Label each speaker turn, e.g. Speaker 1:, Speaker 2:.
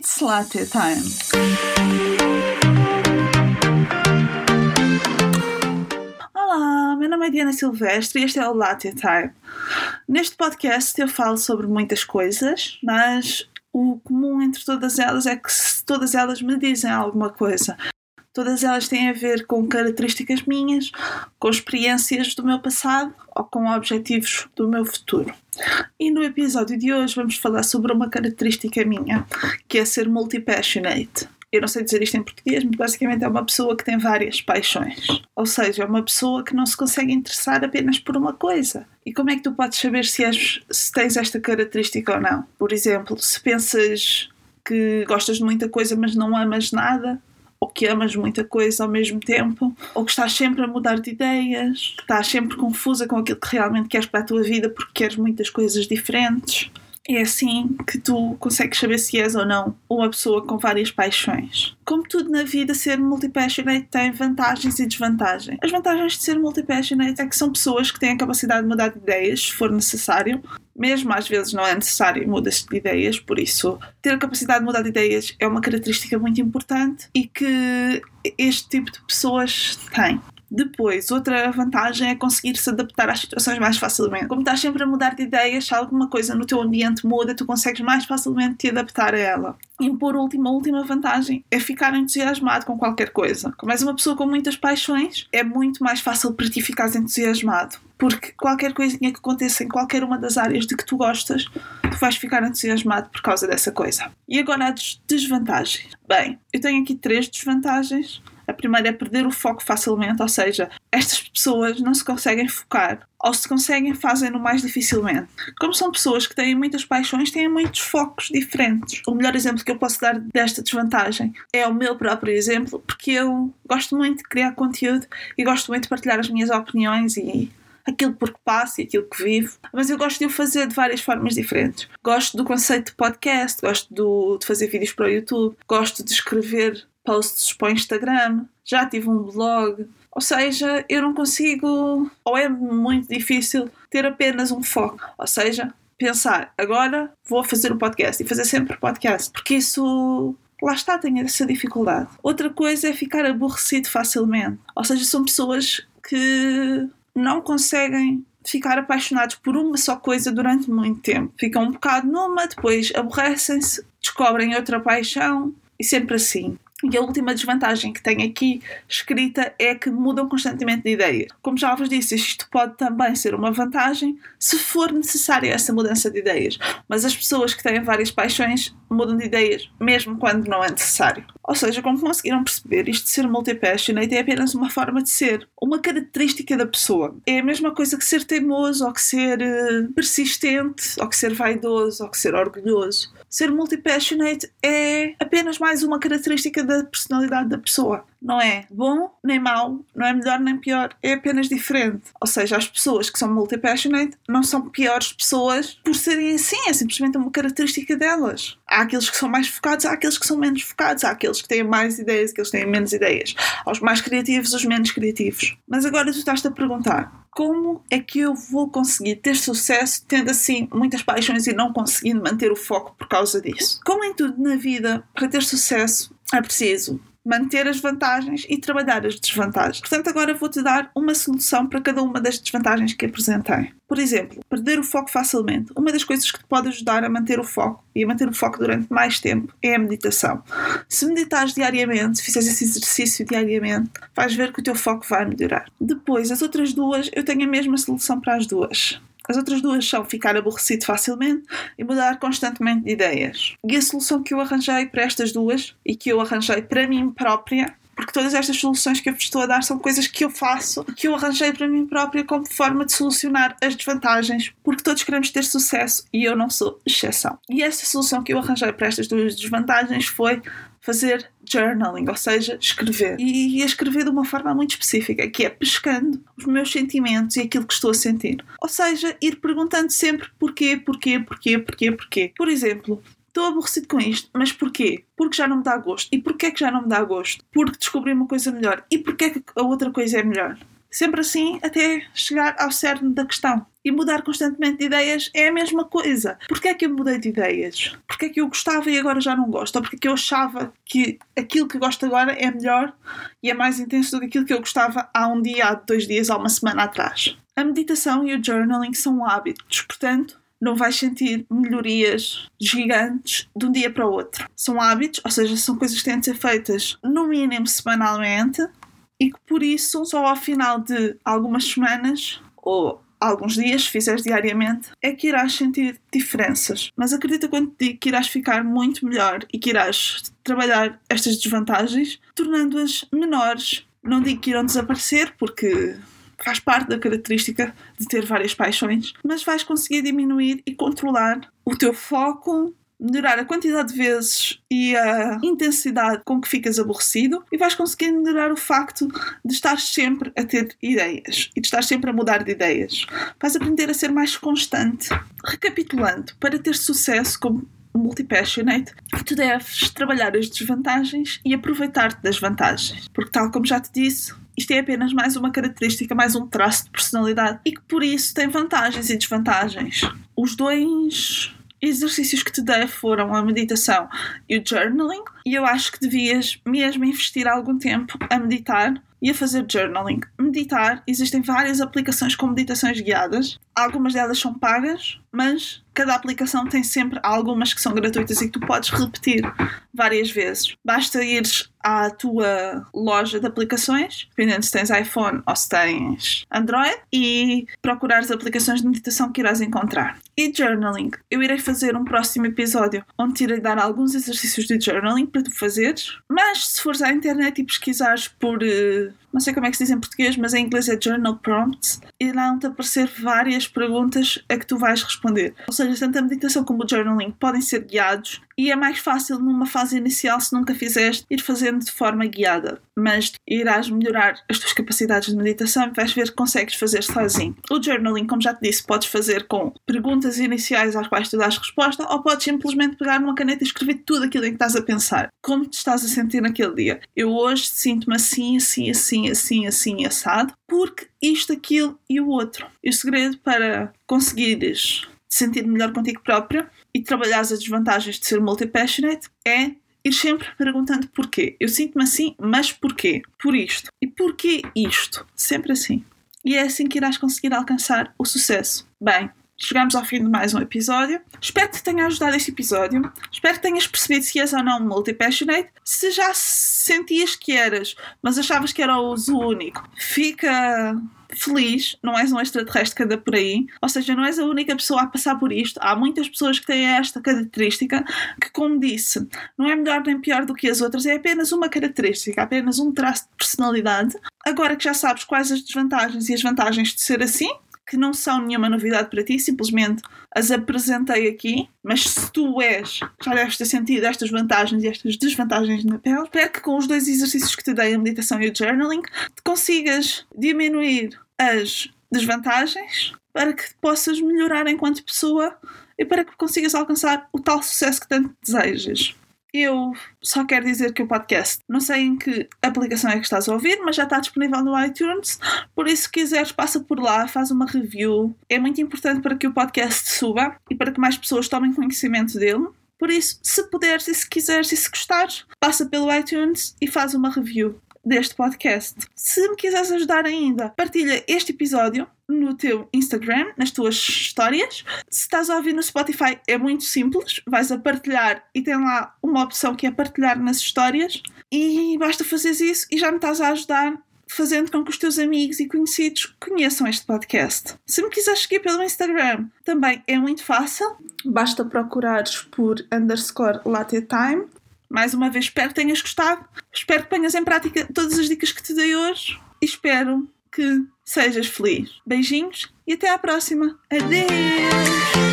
Speaker 1: It's latte time. Olá, meu nome é Diana Silvestre e este é o Latte Time. Neste podcast eu falo sobre muitas coisas, mas o comum entre todas elas é que todas elas me dizem alguma coisa. Todas elas têm a ver com características minhas, com experiências do meu passado ou com objetivos do meu futuro. E no episódio de hoje vamos falar sobre uma característica minha, que é ser multi-passionate. Eu não sei dizer isto em português, mas basicamente é uma pessoa que tem várias paixões. Ou seja, é uma pessoa que não se consegue interessar apenas por uma coisa. E como é que tu podes saber se, és, se tens esta característica ou não? Por exemplo, se pensas que gostas de muita coisa, mas não amas nada, ou que amas muita coisa ao mesmo tempo, ou que estás sempre a mudar de ideias, que estás sempre confusa com aquilo que realmente queres para a tua vida porque queres muitas coisas diferentes. É assim que tu consegues saber se és ou não uma pessoa com várias paixões. Como tudo na vida, ser multipassionate tem vantagens e desvantagens. As vantagens de ser multipassionate é que são pessoas que têm a capacidade de mudar de ideias, se for necessário, mesmo às vezes não é necessário mudar de ideias, por isso ter a capacidade de mudar de ideias é uma característica muito importante e que este tipo de pessoas têm. Depois, outra vantagem é conseguir se adaptar às situações mais facilmente. Como estás sempre a mudar de ideias, se alguma coisa no teu ambiente muda, tu consegues mais facilmente te adaptar a ela. E por último, a última vantagem é ficar entusiasmado com qualquer coisa. Como és uma pessoa com muitas paixões, é muito mais fácil para ti ficares entusiasmado. Porque qualquer coisinha que aconteça em qualquer uma das áreas de que tu gostas, tu vais ficar entusiasmado por causa dessa coisa. E agora as desvantagens. Bem, eu tenho aqui três desvantagens. A primeira é perder o foco facilmente, ou seja, estas pessoas não se conseguem focar, ou se conseguem, fazem-no mais dificilmente. Como são pessoas que têm muitas paixões, têm muitos focos diferentes. O melhor exemplo que eu posso dar desta desvantagem é o meu próprio exemplo, porque eu gosto muito de criar conteúdo e gosto muito de partilhar as minhas opiniões e aquilo por que passo e aquilo que vivo, mas eu gosto de o fazer de várias formas diferentes. Gosto do conceito de podcast, gosto do, de fazer vídeos para o YouTube, gosto de escrever posts para o Instagram, já tive um blog. Ou seja, eu não consigo, ou é muito difícil, ter apenas um foco. Ou seja, pensar, agora vou fazer o podcast e fazer sempre podcast, porque isso lá está, tem essa dificuldade. Outra coisa é ficar aborrecido facilmente. Ou seja, são pessoas que não conseguem ficar apaixonados por uma só coisa durante muito tempo. Ficam um bocado numa, depois aborrecem-se, descobrem outra paixão e sempre assim. E a última desvantagem que tem aqui escrita é que mudam constantemente de ideia. Como já vos disse, isto pode também ser uma vantagem se for necessária essa mudança de ideias. Mas as pessoas que têm várias paixões mudam de ideias mesmo quando não é necessário. Ou seja, como conseguiram perceber, isto de ser multi-passionate é apenas uma forma de ser, uma característica da pessoa. É a mesma coisa que ser teimoso, ou que ser uh, persistente, ou que ser vaidoso, ou que ser orgulhoso. Ser multi-passionate é apenas mais uma característica da personalidade da pessoa. Não é bom nem mau, não é melhor nem pior, é apenas diferente. Ou seja, as pessoas que são multi-passionate não são piores pessoas por serem assim, é simplesmente uma característica delas. Há aqueles que são mais focados, há aqueles que são menos focados, há aqueles que têm mais ideias, aqueles que têm menos ideias. Aos mais criativos, os menos criativos. Mas agora tu estás-te a perguntar: como é que eu vou conseguir ter sucesso tendo assim muitas paixões e não conseguindo manter o foco por causa disso? Como em tudo na vida, para ter sucesso é preciso manter as vantagens e trabalhar as desvantagens. Portanto, agora vou-te dar uma solução para cada uma das desvantagens que apresentei. Por exemplo, perder o foco facilmente. Uma das coisas que te pode ajudar a manter o foco e a manter o foco durante mais tempo é a meditação. Se meditares diariamente, se fizeres esse exercício diariamente, vais ver que o teu foco vai melhorar. Depois, as outras duas, eu tenho a mesma solução para as duas. As outras duas são ficar aborrecido facilmente e mudar constantemente de ideias. E a solução que eu arranjei para estas duas e que eu arranjei para mim própria porque todas estas soluções que eu vos estou a dar são coisas que eu faço, que eu arranjei para mim própria como forma de solucionar as desvantagens, porque todos queremos ter sucesso e eu não sou exceção. E esta solução que eu arranjei para estas duas desvantagens foi fazer journaling, ou seja, escrever. E, escrever de uma forma muito específica, que é pescando os meus sentimentos e aquilo que estou a sentir. Ou seja, ir perguntando sempre porquê, porquê, porquê, porquê, porquê. Por exemplo, estou aborrecido com isto, mas porquê? Porque já não me dá gosto. E porquê que já não me dá gosto? Porque descobri uma coisa melhor. E porquê que a outra coisa é melhor? sempre assim até chegar ao cerne da questão. E mudar constantemente de ideias é a mesma coisa. Porquê é que eu mudei de ideias? Porquê é que eu gostava e agora já não gosto? Ou porquê é que eu achava que aquilo que gosto agora é melhor e é mais intenso do que aquilo que eu gostava há um dia, há dois dias, há uma semana atrás? A meditação e o journaling são hábitos, portanto, não vais sentir melhorias gigantes de um dia para o outro. São hábitos, ou seja, são coisas que têm de ser feitas no mínimo semanalmente e que por isso, só ao final de algumas semanas ou alguns dias, se fizeres diariamente, é que irás sentir diferenças. Mas acredita quando te digo que irás ficar muito melhor e que irás trabalhar estas desvantagens, tornando-as menores. Não digo que irão desaparecer, porque faz parte da característica de ter várias paixões, mas vais conseguir diminuir e controlar o teu foco, melhorar a quantidade de vezes e a intensidade com que ficas aborrecido e vais conseguir melhorar o facto de estar sempre a ter ideias e de estar sempre a mudar de ideias. Vais aprender a ser mais constante. Recapitulando, para ter sucesso como multipassionate, tu deves trabalhar as desvantagens e aproveitar-te das vantagens. Porque, tal como já te disse, isto é apenas mais uma característica, mais um traço de personalidade e que por isso tem vantagens e desvantagens. Os dois exercícios que te dei foram a meditação e o journaling, e eu acho que devias mesmo investir algum tempo a meditar e a fazer journaling. Meditar, existem várias aplicações com meditações guiadas, algumas delas são pagas, mas cada aplicação tem sempre algumas que são gratuitas e que tu podes repetir várias vezes. Basta ires à tua loja de aplicações, dependendo se tens iPhone ou se tens Android, e procurar as aplicações de meditação que irás encontrar. E journaling. Eu irei fazer um próximo episódio onde te irei dar alguns exercícios de journaling para tu fazeres, mas se fores à internet e pesquisares por. Uh, não sei como é que se diz em português, mas em inglês é Journal Prompts, irão-te aparecer várias perguntas a que tu vais responder. Ou seja, tanto a meditação como o journaling podem ser guiados e é mais fácil numa fase inicial, se nunca fizeste, ir fazendo de forma guiada. Mas irás melhorar as tuas capacidades de meditação e vais ver que consegues fazer sozinho. O journaling, como já te disse, podes fazer com perguntas iniciais às quais tu dás resposta ou podes simplesmente pegar numa caneta e escrever tudo aquilo em que estás a pensar. Como te estás a sentir naquele dia. Eu hoje sinto-me assim, assim, assim, assim, assim, assado, porque isto, aquilo e o outro. E o segredo para conseguires te sentir melhor contigo própria e trabalhar as desvantagens de ser multi-passionate é ir sempre perguntando porquê. Eu sinto-me assim, mas porquê? Por isto. E porquê isto? Sempre assim. E é assim que irás conseguir alcançar o sucesso. Bem, chegamos ao fim de mais um episódio. Espero que te tenha ajudado este episódio. Espero que tenhas percebido se és ou não multi-passionate. Se já sentias que eras, mas achavas que era o único, fica feliz, não és um extraterrestre que anda por aí, ou seja, não és a única pessoa a passar por isto. Há muitas pessoas que têm esta característica que, como disse, não é melhor nem pior do que as outras, é apenas uma característica, apenas um traço de personalidade. Agora que já sabes quais as desvantagens e as vantagens de ser assim, que não são nenhuma novidade para ti, simplesmente as apresentei aqui, mas se tu és, já deves ter sentido estas vantagens e estas desvantagens na pele, espero que com os dois exercícios que te dei, a meditação e o journaling, consigas diminuir as desvantagens para que possas melhorar enquanto pessoa e para que consigas alcançar o tal sucesso que tanto desejas. Eu só quero dizer que o podcast, não sei em que aplicação é que estás a ouvir, mas já está disponível no iTunes. Por isso, se quiseres, passa por lá, faz uma review. É muito importante para que o podcast suba e para que mais pessoas tomem conhecimento dele. Por isso, se puderes e se quiseres e se gostares, passa pelo iTunes e faz uma review deste podcast. Se me quiseres ajudar ainda, partilha este episódio no teu Instagram, nas tuas histórias. Se estás a ouvir no Spotify, é muito simples. Vais a partilhar e tem lá uma opção que é partilhar nas histórias. E basta fazeres isso e já me estás a ajudar fazendo com que os teus amigos e conhecidos conheçam este podcast. Se me quiseres seguir pelo Instagram, também é muito fácil. Basta procurares por underscore time mais uma vez, espero que tenhas gostado. Espero que ponhas em prática todas as dicas que te dei hoje. E espero que sejas feliz. Beijinhos e até à próxima. Adeus!